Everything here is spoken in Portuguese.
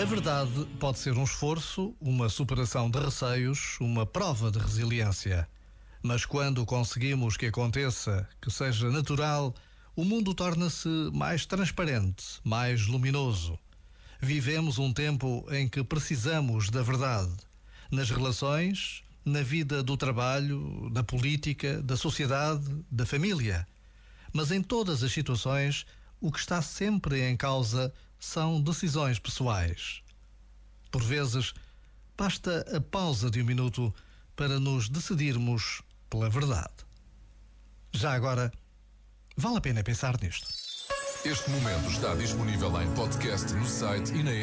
A verdade pode ser um esforço, uma superação de receios, uma prova de resiliência. Mas quando conseguimos que aconteça, que seja natural, o mundo torna-se mais transparente, mais luminoso. Vivemos um tempo em que precisamos da verdade. Nas relações, na vida do trabalho, da política, da sociedade, da família. Mas em todas as situações, o que está sempre em causa são decisões pessoais. Por vezes, basta a pausa de um minuto para nos decidirmos pela verdade. Já agora, vale a pena pensar nisto. Este momento está disponível em podcast no site e na.